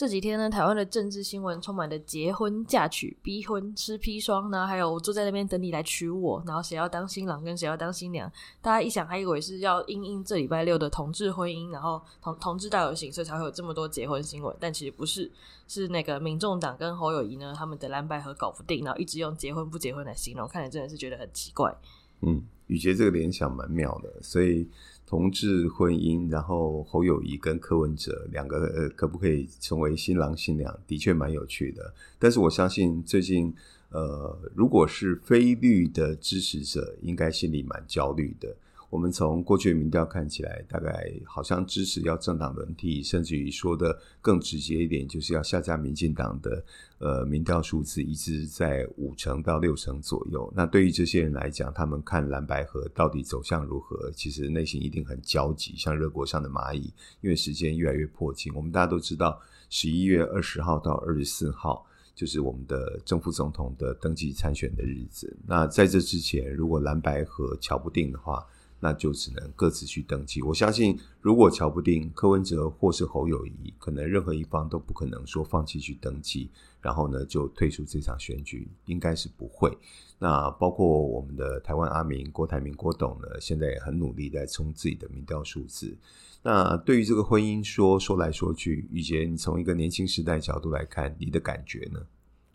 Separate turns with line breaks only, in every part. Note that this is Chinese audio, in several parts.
这几天呢，台湾的政治新闻充满了结婚、嫁娶、逼婚、吃砒霜，呢还有我坐在那边等你来娶我，然后谁要当新郎跟谁要当新娘，大家一想还以为是要因应这礼拜六的同志婚姻，然后同同志大游行，所以才会有这么多结婚新闻，但其实不是，是那个民众党跟侯友宜呢，他们的蓝白合搞不定，然后一直用结婚不结婚来形容，看来真的是觉得很奇怪。
嗯，雨洁这个联想蛮妙的，所以。同志婚姻，然后侯友谊跟柯文哲两个呃，可不可以成为新郎新娘？的确蛮有趣的。但是我相信最近呃，如果是非律的支持者，应该心里蛮焦虑的。我们从过去的民调看起来，大概好像支持要政党轮替，甚至于说的更直接一点，就是要下架民进党的呃民调数字一直在五成到六成左右。那对于这些人来讲，他们看蓝白河到底走向如何，其实内心一定很焦急，像热锅上的蚂蚁。因为时间越来越迫近，我们大家都知道，十一月二十号到二十四号就是我们的正副总统的登记参选的日子。那在这之前，如果蓝白合乔不定的话，那就只能各自去登记。我相信，如果乔不定，柯文哲或是侯友宜，可能任何一方都不可能说放弃去登记，然后呢就退出这场选举，应该是不会。那包括我们的台湾阿明郭台铭郭董呢，现在也很努力在冲自己的民调数字。那对于这个婚姻说说来说去，雨洁，你从一个年轻时代角度来看，你的感觉呢？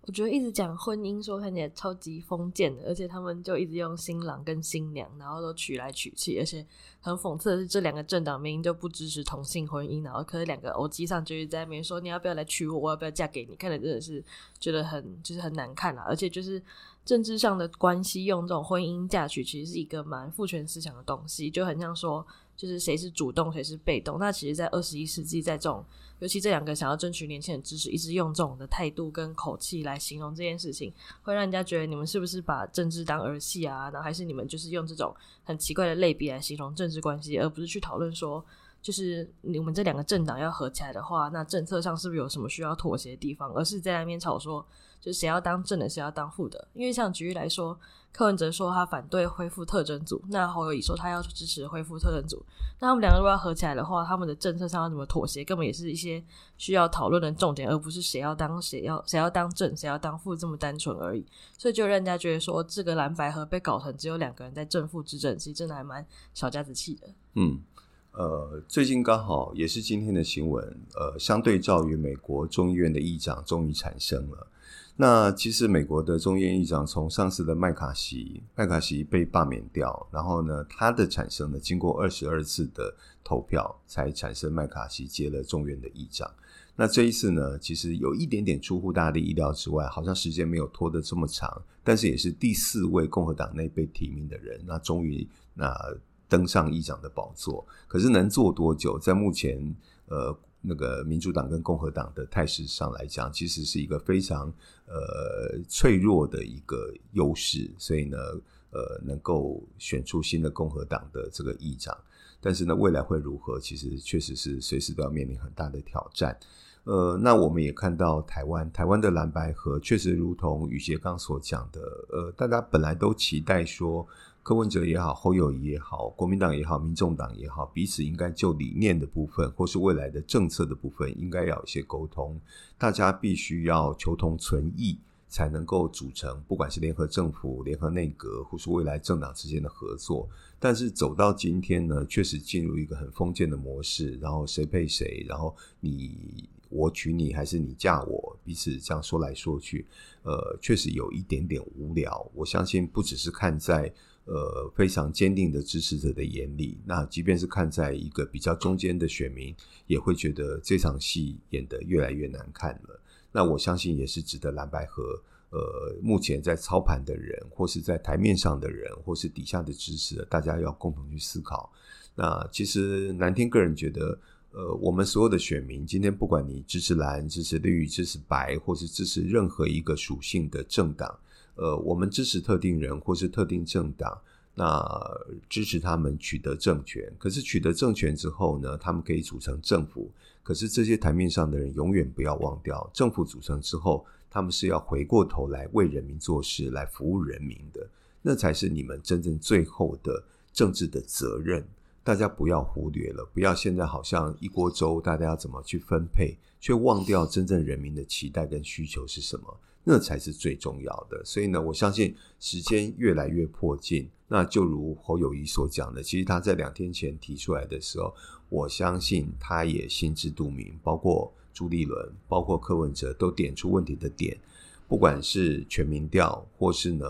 我觉得一直讲婚姻，说看起来超级封建的，而且他们就一直用新郎跟新娘，然后都娶来娶去，而且很讽刺的是，这两个政党明明就不支持同性婚姻，然后可是两个欧吉桑就是在那边说，你要不要来娶我，我要不要嫁给你？看的真的是觉得很就是很难看啊，而且就是政治上的关系，用这种婚姻嫁娶，其实是一个蛮父权思想的东西，就很像说。就是谁是主动，谁是被动。那其实，在二十一世纪，在这种尤其这两个想要争取年轻人支持，一直用这种的态度跟口气来形容这件事情，会让人家觉得你们是不是把政治当儿戏啊？然后还是你们就是用这种很奇怪的类比来形容政治关系，而不是去讨论说，就是你们这两个政党要合起来的话，那政策上是不是有什么需要妥协的地方？而是在那边吵说，就谁要当正的，谁要当副的。因为像举例来说。柯文哲说他反对恢复特侦组，那侯友宜说他要支持恢复特侦组。那他们两个如果要合起来的话，他们的政策上要怎么妥协，根本也是一些需要讨论的重点，而不是谁要当谁要谁要当正谁要当副这么单纯而已。所以就让人家觉得说，这个蓝白合被搞成只有两个人在正副执政，其实真的还蛮小家子气的。
嗯，呃，最近刚好也是今天的新闻，呃，相对照于美国众议院的议长终于产生了。那其实美国的众议院议长从上次的麦卡锡，麦卡锡被罢免掉，然后呢，他的产生呢，经过二十二次的投票才产生麦卡锡接了众院的议长。那这一次呢，其实有一点点出乎大家的意料之外，好像时间没有拖得这么长，但是也是第四位共和党内被提名的人，那终于那登上议长的宝座。可是能做多久？在目前呃。那个民主党跟共和党的态势上来讲，其实是一个非常呃脆弱的一个优势，所以呢，呃，能够选出新的共和党的这个议长，但是呢，未来会如何，其实确实是随时都要面临很大的挑战。呃，那我们也看到台湾，台湾的蓝白河确实如同宇杰刚所讲的，呃，大家本来都期待说。柯文哲也好，侯友宜也好，国民党也好，民众党也好，彼此应该就理念的部分，或是未来的政策的部分，应该要有一些沟通。大家必须要求同存异，才能够组成，不管是联合政府、联合内阁，或是未来政党之间的合作。但是走到今天呢，确实进入一个很封建的模式，然后谁配谁，然后你我娶你，还是你嫁我，彼此这样说来说去，呃，确实有一点点无聊。我相信不只是看在。呃，非常坚定的支持者的眼里，那即便是看在一个比较中间的选民，也会觉得这场戏演得越来越难看了。那我相信也是值得蓝白合，呃，目前在操盘的人，或是在台面上的人，或是底下的支持的，大家要共同去思考。那其实南天个人觉得，呃，我们所有的选民，今天不管你支持蓝、支持绿、支持白，或是支持任何一个属性的政党。呃，我们支持特定人或是特定政党，那支持他们取得政权。可是取得政权之后呢，他们可以组成政府。可是这些台面上的人永远不要忘掉，政府组成之后，他们是要回过头来为人民做事，来服务人民的，那才是你们真正最后的政治的责任。大家不要忽略了，不要现在好像一锅粥，大家要怎么去分配，却忘掉真正人民的期待跟需求是什么，那才是最重要的。所以呢，我相信时间越来越迫近，那就如侯友谊所讲的，其实他在两天前提出来的时候，我相信他也心知肚明，包括朱立伦，包括柯文哲都点出问题的点，不管是全民调，或是呢，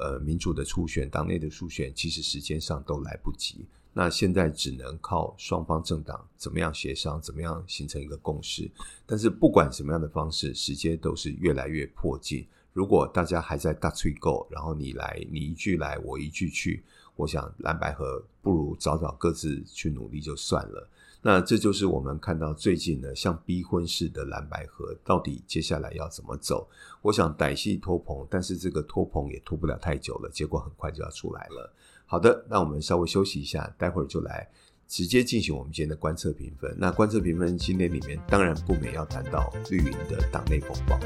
呃，民主的初选，党内的初选，其实时间上都来不及。那现在只能靠双方政党怎么样协商，怎么样形成一个共识。但是不管什么样的方式，时间都是越来越迫近。如果大家还在大吹够，然后你来，你一句来，我一句去，我想蓝白合不如早早各自去努力就算了。那这就是我们看到最近呢，像逼婚式的蓝白合，到底接下来要怎么走？我想歹戏拖棚，但是这个拖棚也拖不了太久了，结果很快就要出来了。好的，那我们稍微休息一下，待会儿就来直接进行我们今天的观测评分。那观测评分今天里面当然不免要谈到绿营的党内风暴。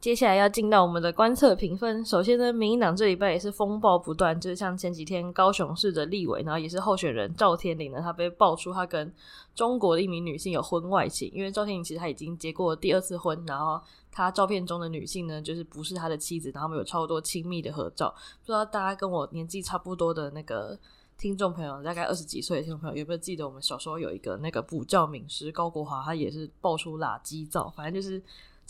接下来要进到我们的观测评分。首先呢，民进党这礼拜也是风暴不断，就是像前几天高雄市的立委，然后也是候选人赵天麟呢，他被爆出他跟中国的一名女性有婚外情。因为赵天麟其实他已经结过第二次婚，然后他照片中的女性呢，就是不是他的妻子，然后他们有超多亲密的合照。不知道大家跟我年纪差不多的那个听众朋友，大概二十几岁的听众朋友，有没有记得我们小时候有一个那个补教名师高国华，他也是爆出垃圾照，反正就是。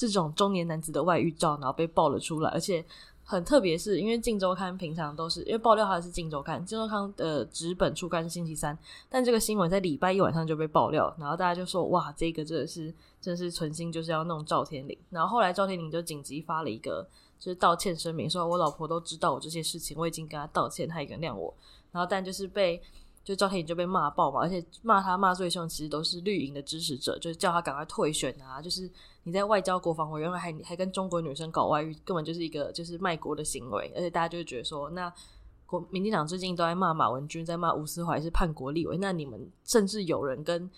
这种中年男子的外遇照，然后被爆了出来，而且很特别，是因为《镜周刊》平常都是因为爆料他是《镜周刊》，《镜周刊》的纸本出刊是星期三，但这个新闻在礼拜一晚上就被爆料，然后大家就说：“哇，这个真的是真是存心就是要弄赵天林。”然后后来赵天林就紧急发了一个就是道歉声明，说：“我老婆都知道我这些事情，我已经跟她道歉，她也原谅我。”然后但就是被。就赵天麟就被骂爆嘛，而且骂他骂最凶，其实都是绿营的支持者，就是叫他赶快退选啊！就是你在外交国防委员会还还跟中国女生搞外遇，根本就是一个就是卖国的行为。而且大家就觉得说，那国民进党最近都在骂马文君，在骂吴思怀是叛国立委，那你们甚至有人跟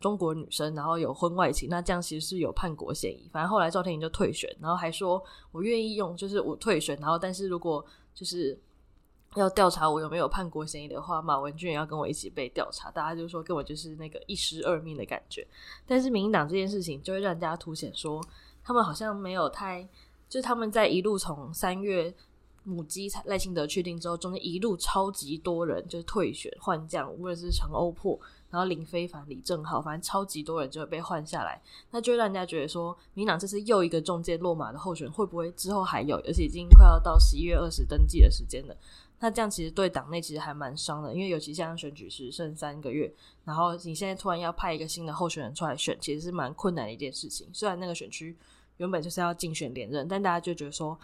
中国女生然后有婚外情，那这样其实是有叛国嫌疑。反正后来赵天麟就退选，然后还说我愿意用，就是我退选，然后但是如果就是。要调查我有没有叛国嫌疑的话，马文君也要跟我一起被调查。大家就说根本就是那个一尸二命的感觉。但是民进党这件事情就会让大家凸显说，他们好像没有太，就是他们在一路从三月母鸡赖清德确定之后，中间一路超级多人就是退选换将，无论是陈欧珀，然后林非凡、李正浩，反正超级多人就会被换下来，那就让人家觉得说，民党这是又一个中间落马的候选，会不会之后还有？而且已经快要到十一月二十登记的时间了。那这样其实对党内其实还蛮伤的，因为尤其像选举时剩三个月，然后你现在突然要派一个新的候选人出来选，其实是蛮困难的一件事情。虽然那个选区原本就是要竞选连任，但大家就觉得说，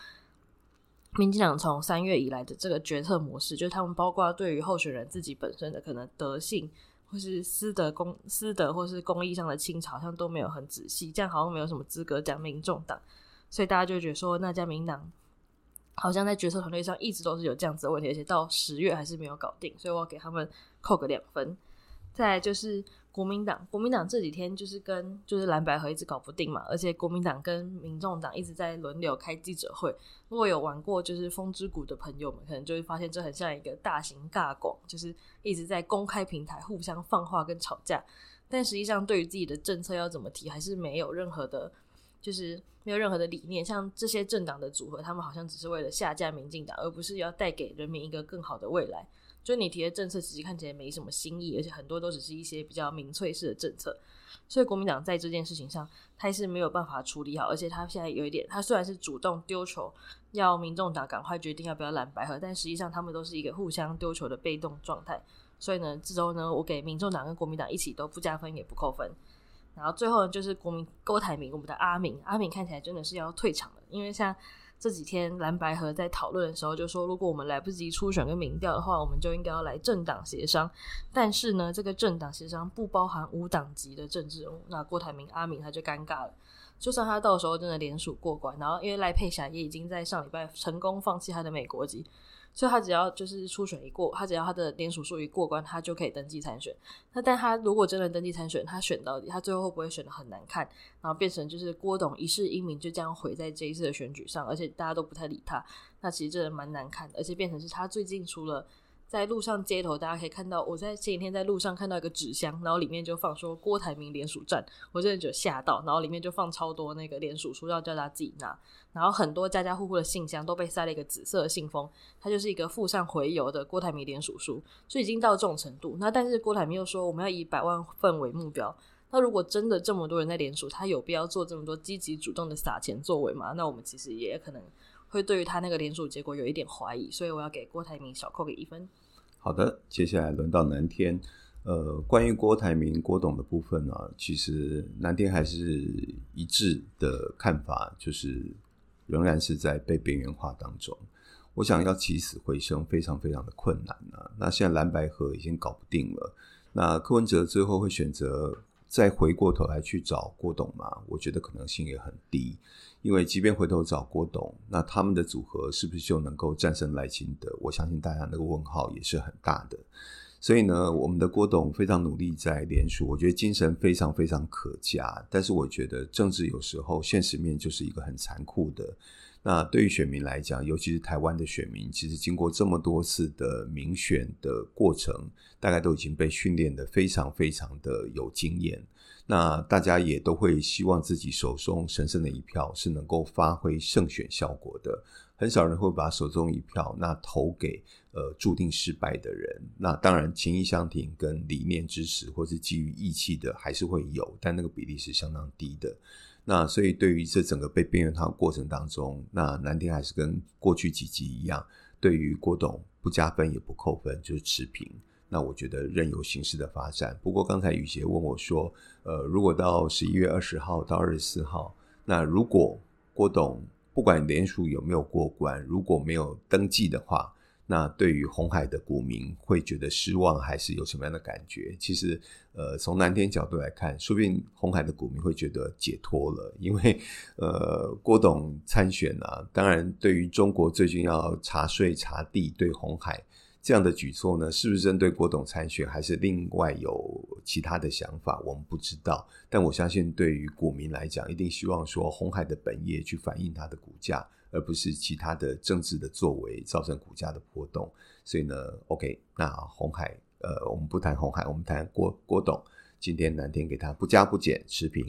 民进党从三月以来的这个决策模式，就是他们包括对于候选人自己本身的可能德性，或是私德公私德或是公益上的清查，好像都没有很仔细，这样好像没有什么资格讲民众党，所以大家就觉得说，那家民党。好像在决策团队上一直都是有这样子的问题，而且到十月还是没有搞定，所以我要给他们扣个两分。再就是国民党，国民党这几天就是跟就是蓝白合一直搞不定嘛，而且国民党跟民众党一直在轮流开记者会。如果有玩过就是风之谷的朋友们，可能就会发现这很像一个大型尬广，就是一直在公开平台互相放话跟吵架，但实际上对于自己的政策要怎么提，还是没有任何的。就是没有任何的理念，像这些政党的组合，他们好像只是为了下架民进党，而不是要带给人民一个更好的未来。就你提的政策，其实看起来没什么新意，而且很多都只是一些比较民粹式的政策。所以国民党在这件事情上，他是没有办法处理好，而且他现在有一点，他虽然是主动丢球，要民众党赶快决定要不要蓝白合，但实际上他们都是一个互相丢球的被动状态。所以呢，这周呢，我给民众党跟国民党一起都不加分，也不扣分。然后最后，就是国民郭台铭，我们的阿铭，阿铭看起来真的是要退场了，因为像这几天蓝白合在讨论的时候就说，如果我们来不及初选跟民调的话，我们就应该要来政党协商。但是呢，这个政党协商不包含无党籍的政治人物，那郭台铭阿铭他就尴尬了。就算他到时候真的联署过关，然后因为赖佩霞也已经在上礼拜成功放弃他的美国籍。所以他只要就是初选一过，他只要他的联署数一过关，他就可以登记参选。那但他如果真的登记参选，他选到底，他最后会不会选的很难看，然后变成就是郭董一世英名就这样毁在这一次的选举上，而且大家都不太理他，那其实真的蛮难看的，而且变成是他最近除了。在路上街头，大家可以看到，我在前几天在路上看到一个纸箱，然后里面就放说郭台铭联署站，我真的就吓到，然后里面就放超多那个联署书，要叫大家自己拿，然后很多家家户户的信箱都被塞了一个紫色的信封，它就是一个附上回邮的郭台铭联署书，所以已经到这种程度。那但是郭台铭又说我们要以百万份为目标，那如果真的这么多人在联署，他有必要做这么多积极主动的撒钱作为吗？那我们其实也可能。会对于他那个联署结果有一点怀疑，所以我要给郭台铭小扣个一分。
好的，接下来轮到南天。呃，关于郭台铭、郭董的部分呢、啊，其实南天还是一致的看法，就是仍然是在被边缘化当中。我想要起死回生，非常非常的困难啊。那现在蓝白合已经搞不定了，那柯文哲最后会选择再回过头来去找郭董嘛？我觉得可能性也很低。因为即便回头找郭董，那他们的组合是不是就能够战胜赖清德？我相信大家那个问号也是很大的。所以呢，我们的郭董非常努力在联署，我觉得精神非常非常可嘉。但是我觉得政治有时候现实面就是一个很残酷的。那对于选民来讲，尤其是台湾的选民，其实经过这么多次的民选的过程，大概都已经被训练得非常非常的有经验。那大家也都会希望自己手中神圣的一票是能够发挥胜选效果的，很少人会把手中一票那投给呃注定失败的人。那当然情义相挺跟理念支持或是基于义气的还是会有，但那个比例是相当低的。那所以对于这整个被边缘化过程当中，那南天还是跟过去几集一样，对于郭董不加分也不扣分，就是持平。那我觉得任由形势的发展。不过刚才雨洁问我说，呃，如果到十一月二十号到二十四号，那如果郭董不管联署有没有过关，如果没有登记的话，那对于红海的股民会觉得失望，还是有什么样的感觉？其实，呃，从南天角度来看，说不定红海的股民会觉得解脱了，因为呃，郭董参选啊，当然对于中国最近要查税查地，对红海。这样的举措呢，是不是针对郭董参选，还是另外有其他的想法？我们不知道。但我相信，对于股民来讲，一定希望说红海的本业去反映它的股价，而不是其他的政治的作为造成股价的波动。所以呢，OK，那红海，呃，我们不谈红海，我们谈郭郭董。今天南天给他不加不减持平。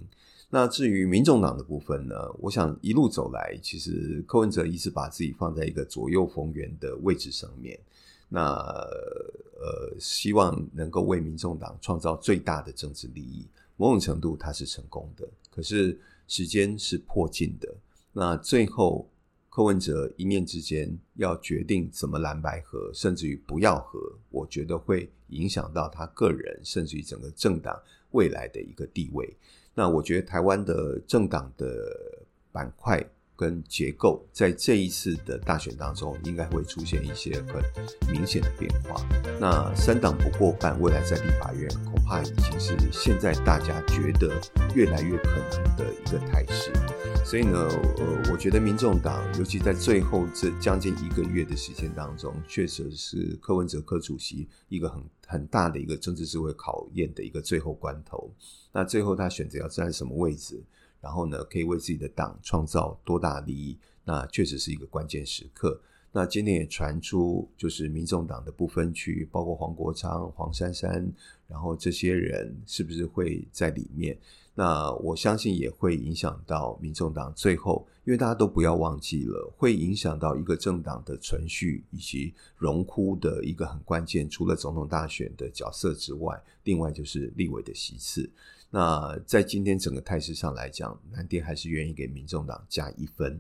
那至于民众党的部分呢，我想一路走来，其实柯文哲一直把自己放在一个左右逢源的位置上面。那呃，希望能够为民众党创造最大的政治利益，某种程度他是成功的。可是时间是迫近的，那最后柯文哲一念之间要决定怎么蓝白合，甚至于不要合，我觉得会影响到他个人，甚至于整个政党未来的一个地位。那我觉得台湾的政党的板块。跟结构在这一次的大选当中，应该会出现一些很明显的变化。那三党不过半，未来在立法院恐怕已经是现在大家觉得越来越可能的一个态势。所以呢，呃，我觉得民众党，尤其在最后这将近一个月的时间当中，确实是柯文哲柯主席一个很很大的一个政治智慧考验的一个最后关头。那最后他选择要站什么位置？然后呢，可以为自己的党创造多大利益？那确实是一个关键时刻。那今天也传出，就是民众党的不分区，包括黄国昌、黄珊珊，然后这些人是不是会在里面？那我相信也会影响到民众党最后，因为大家都不要忘记了，会影响到一个政党的存续以及荣枯的一个很关键。除了总统大选的角色之外，另外就是立委的席次。那在今天整个态势上来讲，南天还是愿意给民众党加一分。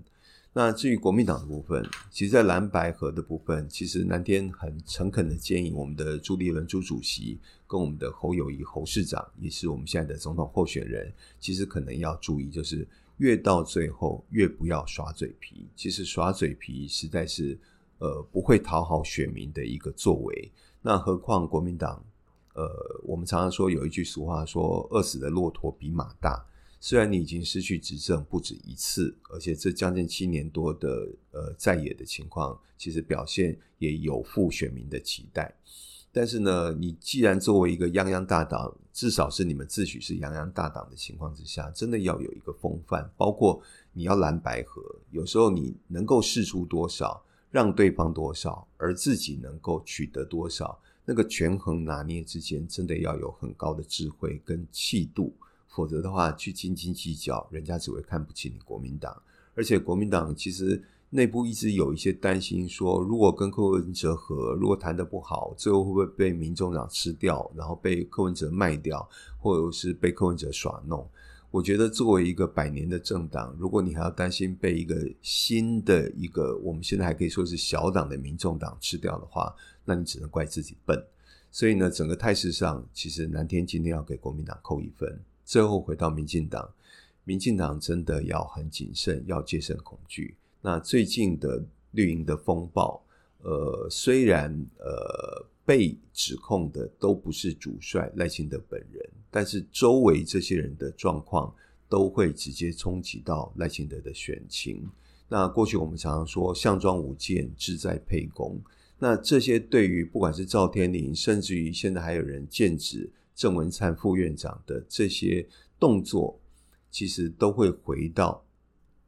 那至于国民党的部分，其实，在蓝白合的部分，其实南天很诚恳的建议我们的朱立伦朱主席跟我们的侯友谊侯市长，也是我们现在的总统候选人，其实可能要注意，就是越到最后越不要耍嘴皮。其实耍嘴皮实在是呃不会讨好选民的一个作为。那何况国民党，呃，我们常常说有一句俗话说：“饿死的骆驼比马大。”虽然你已经失去执政不止一次，而且这将近七年多的呃在野的情况，其实表现也有负选民的期待。但是呢，你既然作为一个泱泱大党，至少是你们自诩是泱泱大党的情况之下，真的要有一个风范，包括你要蓝白合，有时候你能够试出多少，让对方多少，而自己能够取得多少，那个权衡拿捏之间，真的要有很高的智慧跟气度。否则的话，去斤斤计较，人家只会看不起你国民党。而且国民党其实内部一直有一些担心，说如果跟柯文哲合，如果谈得不好，最后会不会被民众党吃掉，然后被柯文哲卖掉，或者是被柯文哲耍弄？我觉得作为一个百年的政党，如果你还要担心被一个新的一个我们现在还可以说是小党的民众党吃掉的话，那你只能怪自己笨。所以呢，整个态势上，其实南天今天要给国民党扣一分。最后回到民进党，民进党真的要很谨慎，要戒慎恐惧。那最近的绿营的风暴，呃，虽然呃被指控的都不是主帅赖清德本人，但是周围这些人的状况都会直接冲击到赖清德的选情。那过去我们常常说项庄舞剑，志在沛公。那这些对于不管是赵天麟，甚至于现在还有人剑指。郑文灿副院长的这些动作，其实都会回到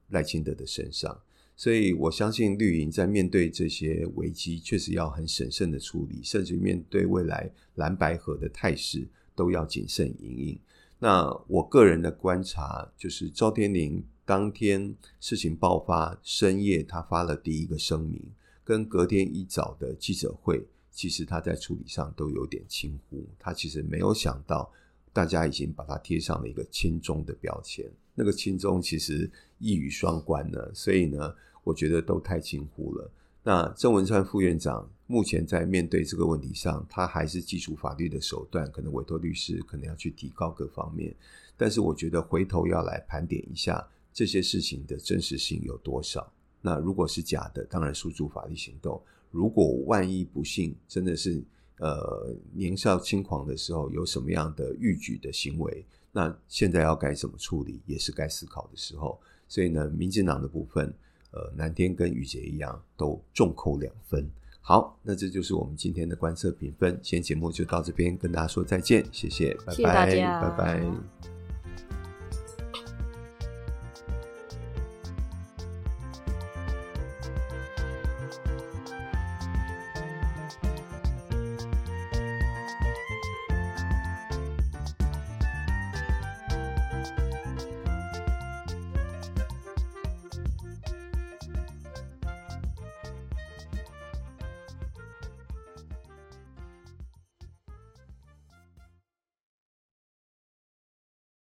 赖清德的身上，所以我相信绿营在面对这些危机，确实要很审慎的处理，甚至面对未来蓝白合的态势，都要谨慎营运。那我个人的观察，就是赵天麟当天事情爆发深夜，他发了第一个声明，跟隔天一早的记者会。其实他在处理上都有点轻忽，他其实没有想到，大家已经把他贴上了一个轻中的标签。那个轻中其实一语双关呢，所以呢，我觉得都太轻忽了。那郑文灿副院长目前在面对这个问题上，他还是基础法律的手段，可能委托律师，可能要去提高各方面。但是我觉得回头要来盘点一下这些事情的真实性有多少。那如果是假的，当然诉诸法律行动。如果万一不幸真的是呃年少轻狂的时候有什么样的逾矩的行为，那现在要该怎么处理，也是该思考的时候。所以呢，民进党的部分，呃，南天跟宇杰一样，都重扣两分。好，那这就是我们今天的观测评分。今天节目就到这边，跟大家说再见，谢谢，拜拜，谢谢大家，拜拜。